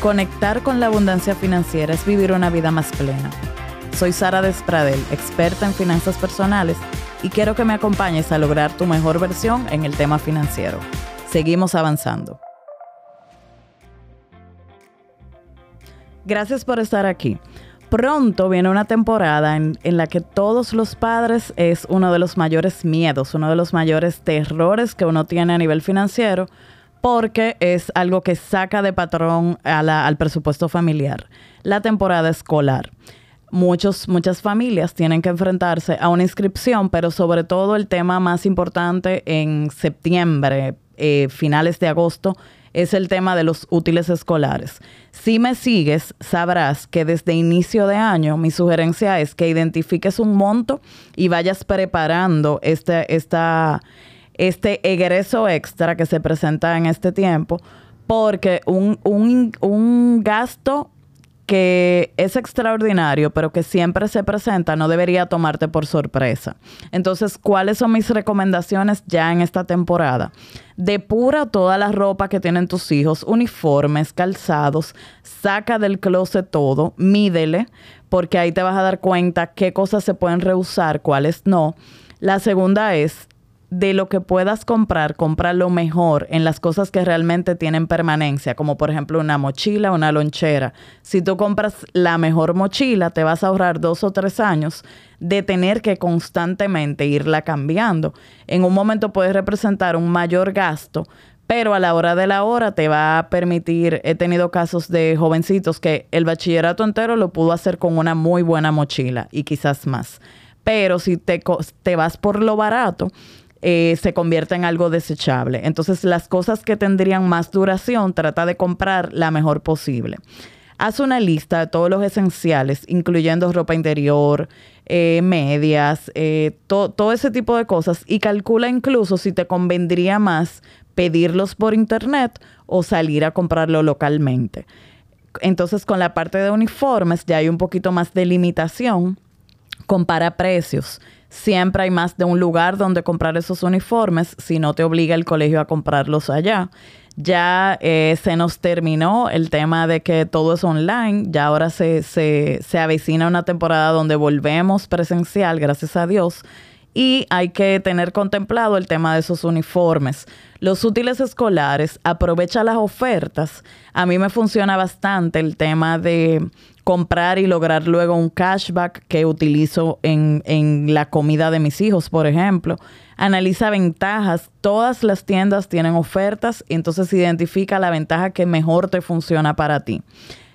conectar con la abundancia financiera es vivir una vida más plena. Soy Sara Despradel, experta en finanzas personales, y quiero que me acompañes a lograr tu mejor versión en el tema financiero. Seguimos avanzando. Gracias por estar aquí. Pronto viene una temporada en, en, la que todos los padres es uno de los mayores miedos, uno de los mayores terrores que uno tiene a nivel financiero, porque es algo que saca de patrón al presupuesto familiar. La temporada escolar. Muchos, muchas familias tienen que enfrentarse a una inscripción, pero sobre todo el tema más importante en septiembre, eh, finales de agosto, es el tema de los útiles escolares. Si me sigues, sabrás que desde inicio de año mi sugerencia es que identifiques un monto y vayas preparando este, esta, este egreso extra que se presenta en este tiempo, porque un, un, un gasto que es extraordinario, pero que siempre se presenta, no debería tomarte por sorpresa. Entonces, ¿cuáles son mis recomendaciones ya en esta temporada? Depura toda la ropa que tienen tus hijos, uniformes, calzados, saca del closet todo, mídele, porque ahí te vas a dar cuenta qué cosas se pueden reusar, cuáles no. La segunda es de lo que puedas comprar, compra lo mejor en las cosas que realmente tienen permanencia, como por ejemplo una mochila, una lonchera. Si tú compras la mejor mochila, te vas a ahorrar dos o tres años de tener que constantemente irla cambiando. En un momento puede representar un mayor gasto, pero a la hora de la hora te va a permitir, he tenido casos de jovencitos que el bachillerato entero lo pudo hacer con una muy buena mochila y quizás más. Pero si te, te vas por lo barato, eh, se convierte en algo desechable. Entonces, las cosas que tendrían más duración, trata de comprar la mejor posible. Haz una lista de todos los esenciales, incluyendo ropa interior, eh, medias, eh, todo ese tipo de cosas y calcula incluso si te convendría más pedirlos por internet o salir a comprarlo localmente. Entonces, con la parte de uniformes ya hay un poquito más de limitación. Compara precios Siempre hay más de un lugar donde comprar esos uniformes si no te obliga el colegio a comprarlos allá. Ya eh, se nos terminó el tema de que todo es online. Ya ahora se, se, se avecina una temporada donde volvemos presencial, gracias a Dios y hay que tener contemplado el tema de esos uniformes. Los útiles escolares, aprovecha las ofertas. A mí me funciona bastante el tema de comprar y lograr luego un cashback que utilizo en, en la comida de mis hijos, por ejemplo. Analiza ventajas. Todas las tiendas tienen ofertas entonces identifica la ventaja que mejor te funciona para ti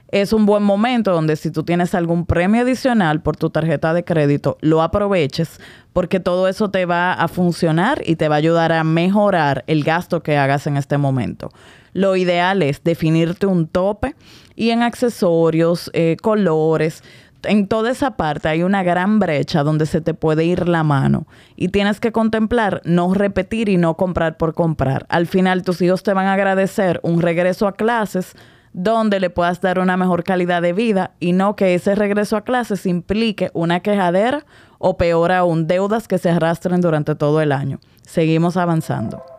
es un buen momento donde si tú tienes algún premio adicional por tu tarjeta de crédito, lo aproveches porque todo eso te va a funcionar y te va a ayudar a mejorar el gasto que hagas en este momento. Lo ideal es definirte un tope y en accesorios, eh, colores, en toda esa parte hay una gran brecha donde se te puede ir la mano y tienes que contemplar no repetir y no comprar por comprar. Al final tus hijos te van a agradecer un regreso a clases donde le puedas dar una mejor calidad de vida y no que ese regreso a clases implique una quejadera o peor aún, deudas que se arrastren durante todo el año. Seguimos avanzando.